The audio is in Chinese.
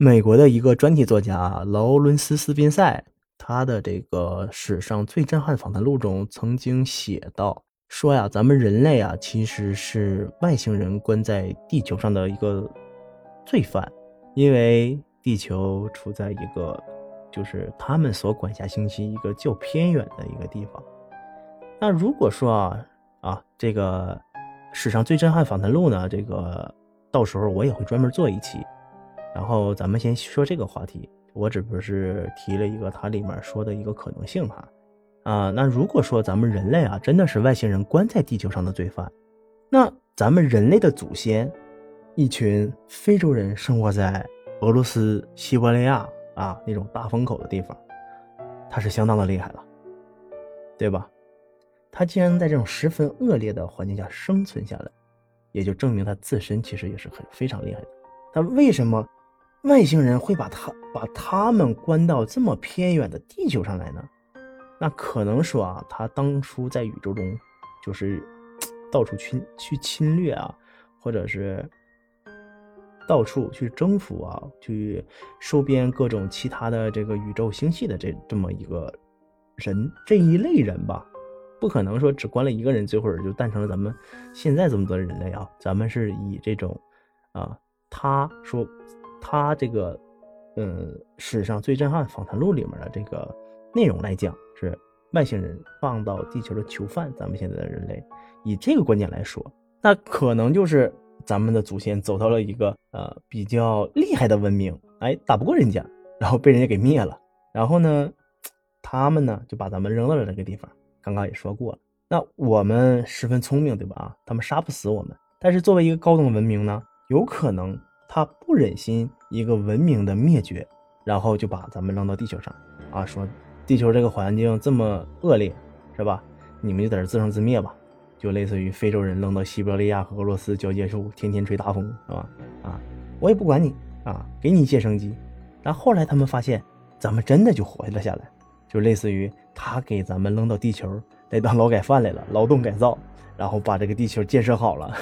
美国的一个专题作家劳伦斯·斯宾塞，他的这个史上最震撼访谈录中曾经写到说呀，咱们人类啊，其实是外星人关在地球上的一个罪犯，因为地球处在一个就是他们所管辖星系一个较偏远的一个地方。那如果说啊啊，这个史上最震撼访谈录呢，这个到时候我也会专门做一期。然后咱们先说这个话题，我只不过是提了一个它里面说的一个可能性哈，啊，那如果说咱们人类啊真的是外星人关在地球上的罪犯，那咱们人类的祖先，一群非洲人生活在俄罗斯西伯利亚啊那种大风口的地方，他是相当的厉害了，对吧？他既然在这种十分恶劣的环境下生存下来，也就证明他自身其实也是很非常厉害的。他为什么？外星人会把他把他们关到这么偏远的地球上来呢？那可能说啊，他当初在宇宙中就是 到处去去侵略啊，或者是到处去征服啊，去收编各种其他的这个宇宙星系的这这么一个人这一类人吧，不可能说只关了一个人，最后就诞生了咱们现在这么多人类啊。咱们是以这种啊，他说。他这个，嗯，史上最震撼访谈录里面的这个内容来讲，是外星人放到地球的囚犯。咱们现在的人类，以这个观点来说，那可能就是咱们的祖先走到了一个呃比较厉害的文明，哎，打不过人家，然后被人家给灭了。然后呢，他们呢就把咱们扔到了这个地方。刚刚也说过了，那我们十分聪明，对吧？啊，他们杀不死我们，但是作为一个高等文明呢，有可能。他不忍心一个文明的灭绝，然后就把咱们扔到地球上，啊，说地球这个环境这么恶劣，是吧？你们就在这自生自灭吧，就类似于非洲人扔到西伯利亚和俄罗斯交界处，天天吹大风，是吧？啊，我也不管你啊，给你一些生机。但后来他们发现，咱们真的就活了下来，就类似于他给咱们扔到地球来当劳改犯来了，劳动改造，然后把这个地球建设好了。